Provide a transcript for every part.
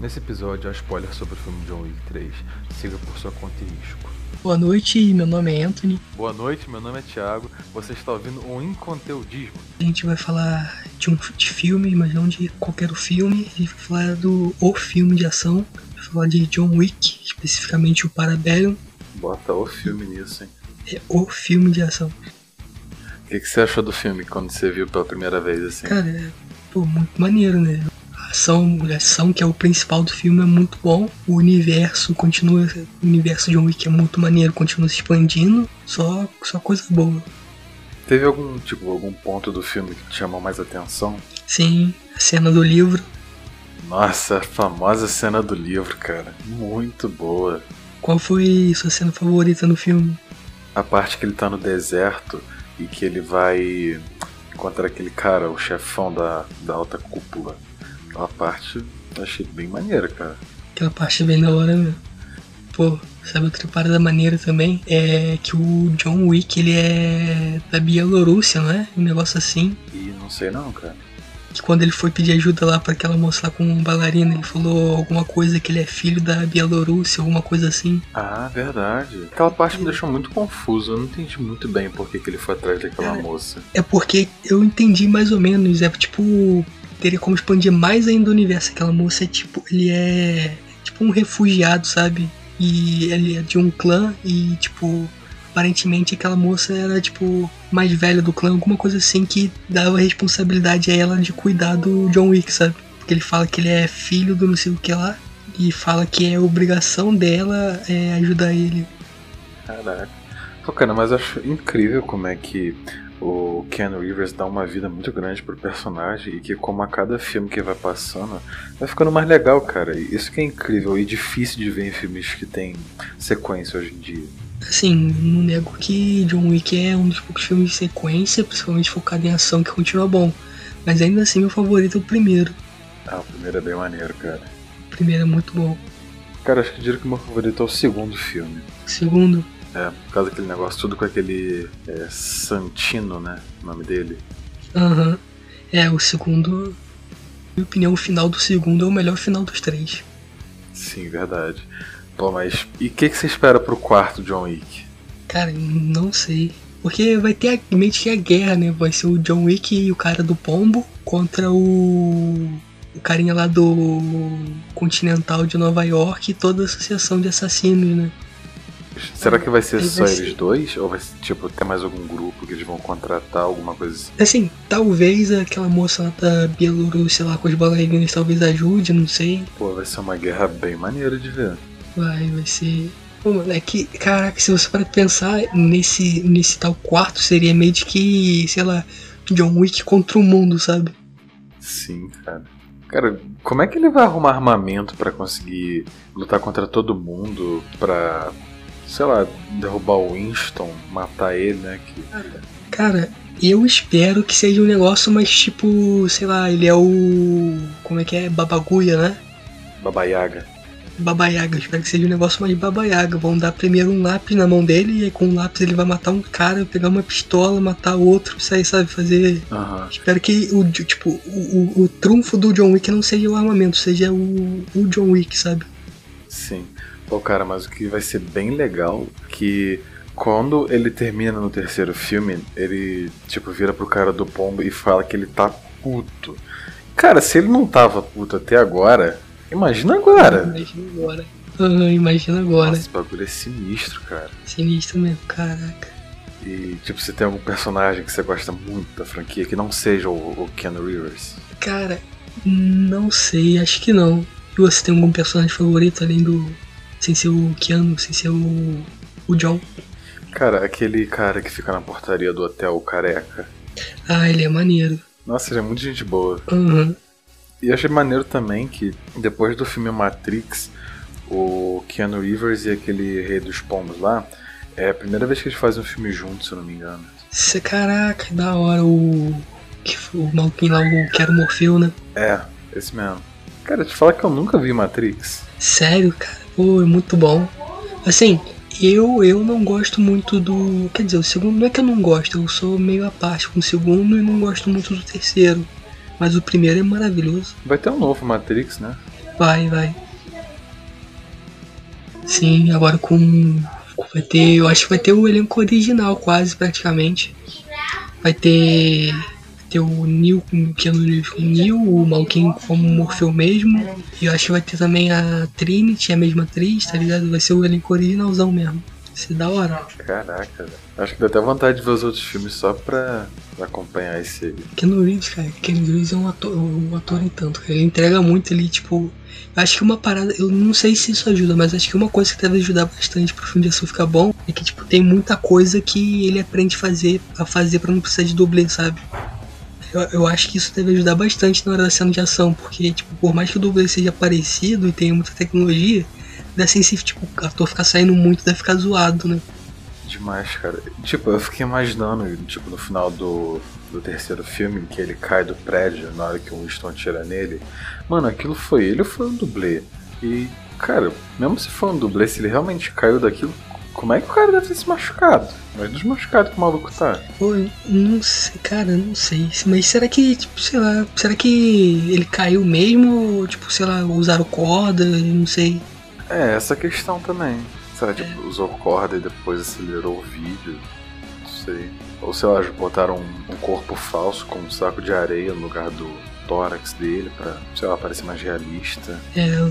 Nesse episódio há spoiler sobre o filme John Wick 3. Siga por sua conta e risco. Boa noite, meu nome é Anthony. Boa noite, meu nome é Thiago. Você está ouvindo um Inconteudismo. A gente vai falar de um de filme, mas não de qualquer filme. A gente vai falar do o filme de ação. Vai falar de John Wick, especificamente o Parabellum. Bota o filme nisso, hein? É o filme de ação. O que, que você achou do filme quando você viu pela primeira vez, assim? Cara, é pô, muito maneiro, né? A ação, a ação, que é o principal do filme, é muito bom. O universo continua. O universo de John Wick é muito maneiro, continua se expandindo. Só, só coisa boa. Teve algum, tipo, algum ponto do filme que te chamou mais atenção? Sim, a cena do livro. Nossa, a famosa cena do livro, cara. Muito boa. Qual foi sua cena favorita no filme? A parte que ele tá no deserto e que ele vai encontrar aquele cara, o chefão da, da alta cúpula. Aquela parte eu achei bem maneira, cara. Aquela parte é bem da hora mesmo. Pô, sabe outra parada maneira também? É que o John Wick, ele é da Bielorrússia, não é? Um negócio assim. E não sei não, cara. Que quando ele foi pedir ajuda lá para aquela moça lá com um bailarina, ele falou alguma coisa que ele é filho da Bielorrússia, alguma coisa assim. Ah, verdade. Aquela parte me deixou muito confuso. Eu não entendi muito bem por que, que ele foi atrás daquela Cara, moça. É porque eu entendi mais ou menos, é tipo, teria como expandir mais ainda o universo. Aquela moça é tipo, ele é tipo um refugiado, sabe? E ele é de um clã e tipo, aparentemente aquela moça era tipo mais velha do clã, alguma coisa assim que dava responsabilidade a ela de cuidar do John Wick, sabe? Porque ele fala que ele é filho do não sei o que lá e fala que é obrigação dela é, ajudar ele. Caraca. Pô, cara, mas eu acho incrível como é que o Ken Rivers dá uma vida muito grande pro personagem e que como a cada filme que vai passando vai ficando mais legal, cara. Isso que é incrível e difícil de ver em filmes que tem sequência hoje em dia. Assim, não nego que John Wick é um dos poucos filmes de sequência, principalmente focado em ação, que continua bom. Mas ainda assim, meu favorito é o primeiro. Ah, o primeiro é bem maneiro, cara. O primeiro é muito bom. Cara, acho que eu diria que o meu favorito é o segundo filme. Segundo, É, por causa daquele negócio, tudo com aquele é, Santino, né? O nome dele. aham. É, o segundo. Na minha opinião, o final do segundo é o melhor final dos três. Sim, verdade. Pô, mas e o que, que você espera pro quarto John Wick? Cara, não sei. Porque vai ter a, meio que a guerra, né? Vai ser o John Wick e o cara do pombo contra o. O carinha lá do Continental de Nova York e toda a associação de assassinos, né? Será que vai ser Ele só vai eles ser- dois? Ou vai ser, tipo, ter mais algum grupo que eles vão contratar, alguma coisa assim? Assim, talvez aquela moça lá da Bielorrússia lá com as bailarinas talvez ajude, não sei. Pô, vai ser uma guerra bem maneira de ver. Vai, vai ser. Pô, mano, é que, caraca, se você para pensar nesse, nesse tal quarto, seria meio de que, sei lá, John Wick contra o mundo, sabe? Sim, cara. Cara, como é que ele vai arrumar armamento pra conseguir lutar contra todo mundo? Pra, sei lá, derrubar o Winston, matar ele, né? Que... Cara, eu espero que seja um negócio mais tipo, sei lá, ele é o. Como é que é? Babaguia, né? Baba Yaga. Baba Yaga, eu espero que seja um negócio mais Baba Yaga. Vão dar primeiro um lápis na mão dele, e aí com o lápis ele vai matar um cara, pegar uma pistola, matar outro, sair, sabe, fazer. Espero que o, tipo, o, o, o trunfo do John Wick não seja o armamento, seja o, o John Wick, sabe? Sim. Pô, cara, mas o que vai ser bem legal que quando ele termina no terceiro filme, ele, tipo, vira pro cara do pombo e fala que ele tá puto. Cara, se ele não tava puto até agora, imagina agora. Imagina agora. Ah, imagina agora. Nossa, esse bagulho é sinistro, cara. Sinistro mesmo, caraca. E, tipo, você tem algum personagem que você gosta muito da franquia que não seja o, o Keanu Rivers? Cara, não sei, acho que não. E você tem algum personagem favorito além do. Sem ser o Keanu, sem ser o. o John? Cara, aquele cara que fica na portaria do hotel careca. Ah, ele é maneiro. Nossa, ele é muito gente boa. Aham. E achei maneiro também que depois do filme Matrix, o Keanu Rivers e aquele Rei dos Pombos lá, é a primeira vez que eles fazem um filme juntos, se eu não me engano. Cê- Caraca, da hora o. que foi O maluquinho lá, o que era o Morfeu, né? É, esse mesmo. Cara, te falar que eu nunca vi Matrix. Sério, cara. Pô, é muito bom. Assim, Eu, eu não gosto muito do. Quer dizer, o segundo não é que eu não gosto, eu sou meio à parte com o segundo e não gosto muito do terceiro. Mas o primeiro é maravilhoso. Vai ter um novo Matrix, né? Vai, vai. Sim, agora com. Vai ter. Eu acho que vai ter o elenco original quase praticamente. Vai ter. Vai ter o Neil com Keanu Reeves com o Neil, o Malkin como Morfeu mesmo. E eu acho que vai ter também a Trinity, a mesma atriz, tá ligado? Vai ser o elenco originalzão mesmo. Vai ser da hora. Caraca, velho. Acho que dá até vontade de ver os outros filmes só pra, pra acompanhar esse aí. Keanu Reeves, cara, Keanu Reeves é um ator, um ator em tanto, cara. Ele entrega muito, ele, tipo. Acho que uma parada, eu não sei se isso ajuda, mas acho que uma coisa que deve ajudar bastante pro filme de ação ficar bom é que, tipo, tem muita coisa que ele aprende a fazer, a fazer pra não precisar de dublê, sabe? Eu, eu acho que isso deve ajudar bastante na hora da cena de ação, porque, tipo, por mais que o dublê seja parecido e tenha muita tecnologia, dá assim, se, tipo, o ator ficar saindo muito, deve ficar zoado, né? Demais, cara. Tipo, eu fiquei imaginando, tipo, no final do, do terceiro filme, que ele cai do prédio na hora que o Winston atira nele. Mano, aquilo foi ele ou foi um dublê? E, cara, mesmo se for um dublê, se ele realmente caiu daquilo, como é que o cara deve ter se machucado? Mas dos machucados que o maluco tá. Pô, não sei, cara, não sei. Mas será que, tipo, sei lá, será que ele caiu mesmo? Ou, tipo, sei lá, usaram corda? Não sei. É, essa questão também. Será que tipo, usou corda e depois acelerou o vídeo? Não sei. Ou sei lá, botaram um, um corpo falso com um saco de areia no lugar do tórax dele pra, sei lá, parecer mais realista. É,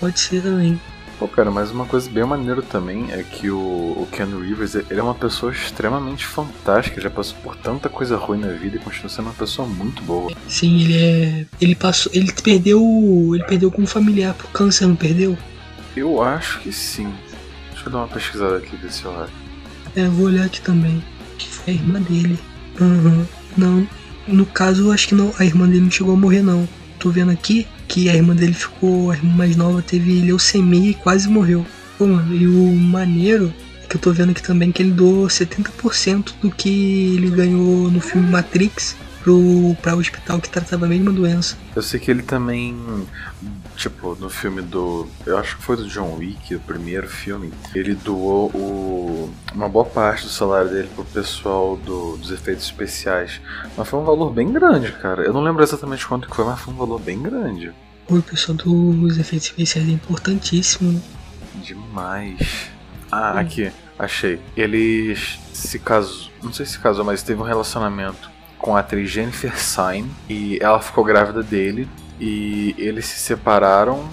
pode ser também. Pô, cara, mas uma coisa bem maneira também é que o, o Ken Rivers, ele é uma pessoa extremamente fantástica, já passou por tanta coisa ruim na vida e continua sendo uma pessoa muito boa. Sim, ele é. Ele passou. Ele perdeu. Ele perdeu como familiar pro câncer, não perdeu? Eu acho que sim. Deixa eu dar uma pesquisada aqui, ver se eu acho. É, eu vou olhar aqui também. É a irmã dele. Uhum. Não. No caso, eu acho que não. A irmã dele não chegou a morrer, não. Tô vendo aqui que a irmã dele ficou. A irmã mais nova teve leucemia e quase morreu. Pô, mano, e o maneiro é que eu tô vendo aqui também que ele doou 70% do que ele ganhou no filme Matrix pro, pra o hospital que tratava a mesma doença. Eu sei que ele também, tipo, no filme do. Eu acho que foi do John Wick, o primeiro filme. Ele doou o, uma boa parte do salário dele pro pessoal do, dos efeitos especiais. Mas foi um valor bem grande, cara. Eu não lembro exatamente quanto que foi, mas foi um valor bem grande. O pessoal dos efeitos especiais é importantíssimo, né? Demais. Ah, aqui, achei. Ele se casou. Não sei se casou, mas teve um relacionamento com a atriz Jennifer Syme e ela ficou grávida dele e eles se separaram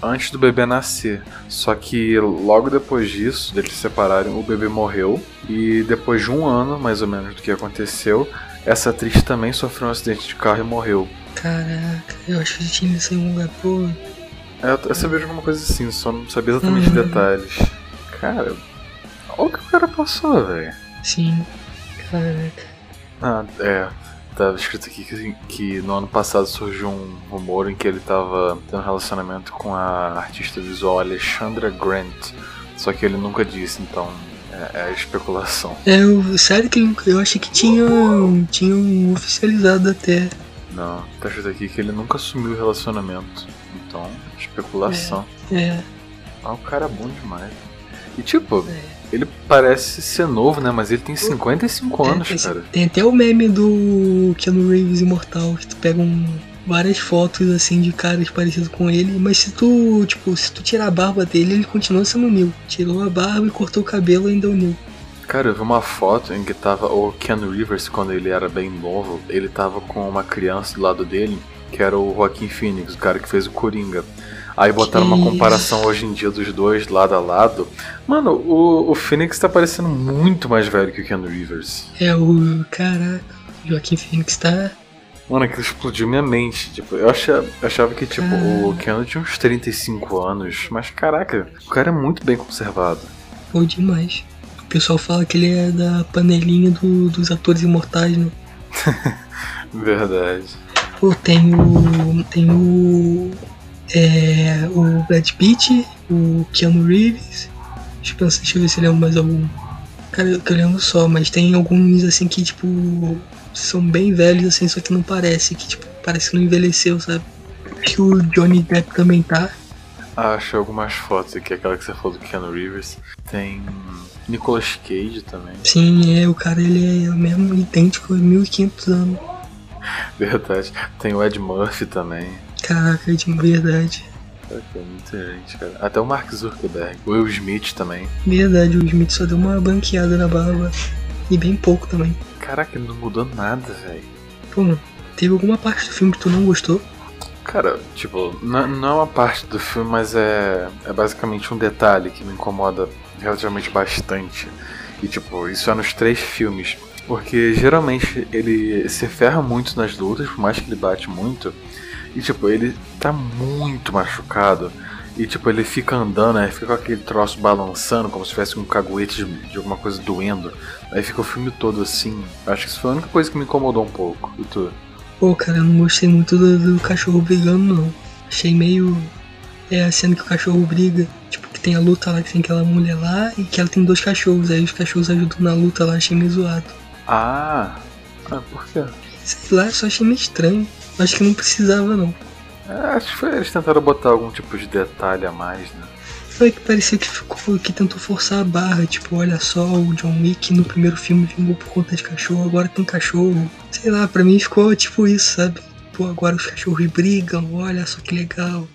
antes do bebê nascer. Só que logo depois disso, deles se separarem, o bebê morreu e depois de um ano, mais ou menos, do que aconteceu, essa atriz também sofreu um acidente de carro e morreu. Caraca, eu acho que eu tinha isso em um lugar, pô. É, eu, eu sabia de alguma coisa assim, só não sabia exatamente Uhum. detalhes. Cara, olha o que o cara passou, velho. Sim. Caraca. Ah, é. Tava escrito aqui que, que no ano passado surgiu um rumor em que ele tava tendo um relacionamento com a artista visual Alexandra Grant. Só que ele nunca disse, então é, é especulação. É, eu, sério que eu achei que tinham, tinham oficializado até. Não, tá escrito aqui que ele nunca assumiu o relacionamento. Então, especulação. É, Ah, o cara é bom demais. E tipo, é. Ele parece ser novo, né? Mas ele tem 55 É, anos, cara. tem até o meme do Keanu Reeves imortal, que tu pega um, várias fotos assim de caras parecidos com ele, mas se tu, tipo, se tu tirar a barba dele, ele continua sendo Neil. Tirou a barba e cortou o cabelo ainda é o Neil. Cara, eu vi uma foto em que tava o Ken Rivers quando ele era bem novo. Ele tava com uma criança do lado dele, que era o Joaquim Phoenix, o cara que fez o Coringa. Aí botaram uma comparação hoje em dia dos dois lado a lado. Mano, o, o Phoenix tá parecendo muito mais velho que o Ken Rivers. É o. Caraca, Joaquim Phoenix tá. Mano, aquilo explodiu minha mente. Tipo, eu achava, achava que tipo, Ah. o Ken tinha uns 35 anos, mas caraca, o cara é muito bem conservado. Pô, demais. O pessoal fala que ele é da panelinha do- dos atores imortais, né? Verdade. Pô, tem o. Tem o. É. O Brad Pitt, o Keanu Reeves. Deixa eu, pensar, deixa eu ver se eu lembro mais algum. Cara, eu, que eu lembro só, mas tem alguns assim que, tipo. São bem velhos, assim, só que não parece. Que, tipo, parece que não envelheceu, sabe? Que o Johnny Depp também tá. Ah, achei algumas fotos aqui, aquela que você falou do Keanu Reeves. Tem Nicolas Cage também. Sim, é, o cara ele é o mesmo idêntico há 1500 anos. Verdade. Tem o Ed Murphy também. Caraca, de verdade. Caraca, muita gente, cara. Até o Mark Zuckerberg. O Will Smith também. Verdade, o Smith só deu uma banqueada na barba. E bem pouco também. Caraca, ele não mudou nada, velho. Pô, teve alguma parte do filme que tu não gostou? Cara, tipo, não, não é uma parte do filme, mas é, é basicamente um detalhe que me incomoda relativamente bastante. E tipo, isso é nos três filmes. Porque geralmente ele se ferra muito nas lutas, por mais que ele bate muito. E tipo, ele tá muito machucado. E tipo, ele fica andando, aí fica com aquele troço balançando, como se tivesse um caguete de, de alguma coisa doendo. Aí fica o filme todo assim. Acho que isso foi a única coisa que me incomodou um pouco. E tu? Pô, cara, eu não gostei muito do, do cachorro brigando, não. Achei meio. É a cena que o cachorro briga. Tipo, que tem a luta lá, que tem aquela mulher lá e que ela tem dois cachorros. Aí os cachorros ajudam na luta lá, achei meio zoado. Ah, ah por quê? Sei lá, só achei meio estranho. Acho que não precisava, não. É, acho que foi, eles tentaram botar algum tipo de detalhe a mais, né? Foi que parecia que ficou que tentou forçar a barra, tipo, olha só, o John Wick no primeiro filme vingou por conta de cachorro, agora tem cachorro. Sei lá, pra mim ficou tipo isso, sabe? Pô, agora os cachorros brigam, olha só que legal.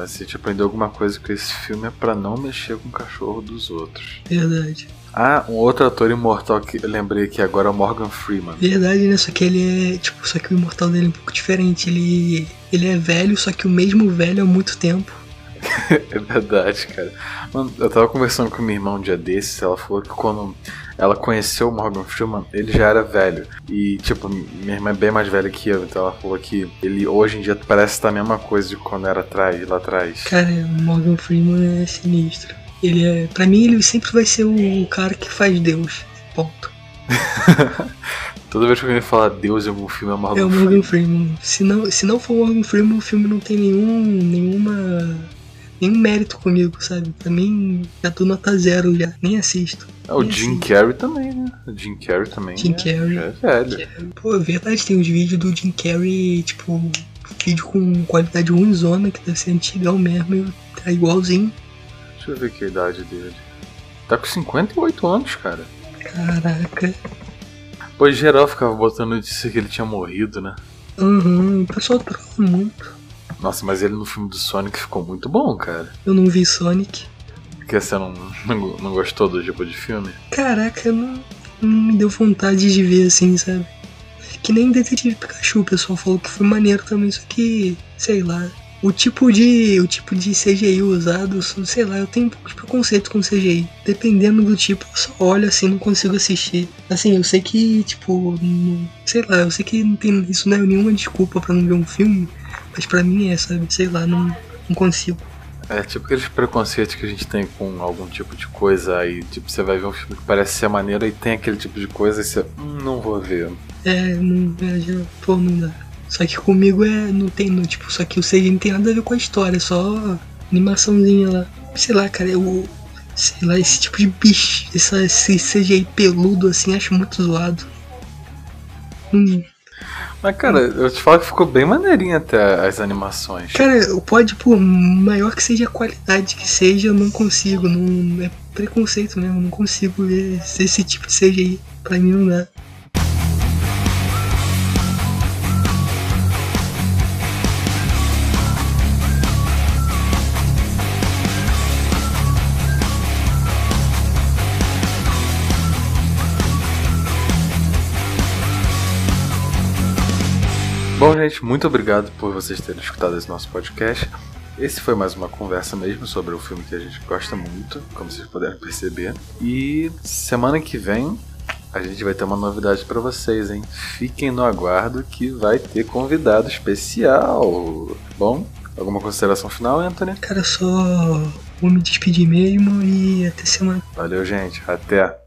Mas se te aprendeu alguma coisa com esse filme é pra não mexer com o cachorro dos outros. Verdade. Ah, um outro ator imortal que eu lembrei aqui agora é o Morgan Freeman. Verdade, né? Só que ele é, tipo, só que o imortal dele é um pouco diferente. Ele, ele é velho, só que o mesmo velho há muito tempo. é verdade, cara. Mano, eu tava conversando com minha irmã um dia desses, ela falou que quando ela conheceu o Morgan Freeman, ele já era velho. E, tipo, minha irmã é bem mais velha que eu, então ela falou que ele hoje em dia parece estar a mesma coisa de quando era atrás, lá atrás. Cara, o Morgan Freeman é sinistro. Ele é. Pra mim, ele sempre vai ser o cara que faz Deus. Ponto. Toda vez que alguém fala Deus em algum filme é o Morgan É o Morgan Freeman. Se não, se não for o Morgan Freeman, o filme não tem nenhum. nenhuma. Nenhum mérito comigo, sabe? Mim, já dou nota zero já. Nem assisto. É, o Nem Jim assisto. Carrey também, né? O Jim Carrey também. Jim é, Carrey. é velho. Pô, é verdade, tem uns vídeos do Jim Carrey, tipo, vídeo com qualidade ruimzona, que deve ser antigão mesmo, e tá igualzinho. Deixa eu ver aqui a idade dele. Tá com 58 anos, cara. Caraca. Pois geral ficava botando notícia que ele tinha morrido, né? Uhum, o pessoal troca muito. Nossa, mas ele no filme do Sonic ficou muito bom, cara. Eu não vi Sonic. Porque você não, não, não gostou do tipo de filme? Caraca, não, não me deu vontade de ver assim, sabe? Que nem Detetive Pikachu, o pessoal falou que foi maneiro também, só que, sei lá. O tipo de. O tipo de CGI usado, sei lá, eu tenho um pouco de preconceito com CGI. Dependendo do tipo, eu só olho assim, não consigo assistir. Assim, eu sei que, tipo, não- sei lá, eu sei que não tem, isso não é nenhuma desculpa pra não ver um filme, mas pra mim é, sabe? Sei lá, não, não consigo. É tipo aqueles preconceitos que a gente tem com algum tipo de coisa aí. Tipo, você vai ver um filme que parece ser maneiro e tem aquele tipo de coisa e você. Hum, não vou ver. É, não, é, já, pô, não dá. Só que comigo é, não tem, não, tipo, só que o CGI não tem nada a ver com a história, é só animaçãozinha lá. Sei lá, cara, eu, sei lá, esse tipo de bicho, essa, esse CGI peludo assim, acho muito zoado. Hum, Mas, cara, eu te falo que ficou bem maneirinho até as animações. cara, pode, por maior que seja a qualidade que seja, eu não consigo, não, é preconceito mesmo, eu não consigo ver esse tipo de CGI, pra mim não dá. Bom, gente, muito obrigado por vocês terem escutado esse nosso podcast. Esse foi mais uma conversa mesmo sobre o filme que a gente gosta muito, como vocês puderam perceber. E semana que vem a gente vai ter uma novidade pra vocês, hein? Fiquem no aguardo que vai ter convidado especial. Bom, alguma consideração final, Anthony? Cara, só vou me despedir mesmo e até semana. Valeu, gente. Até.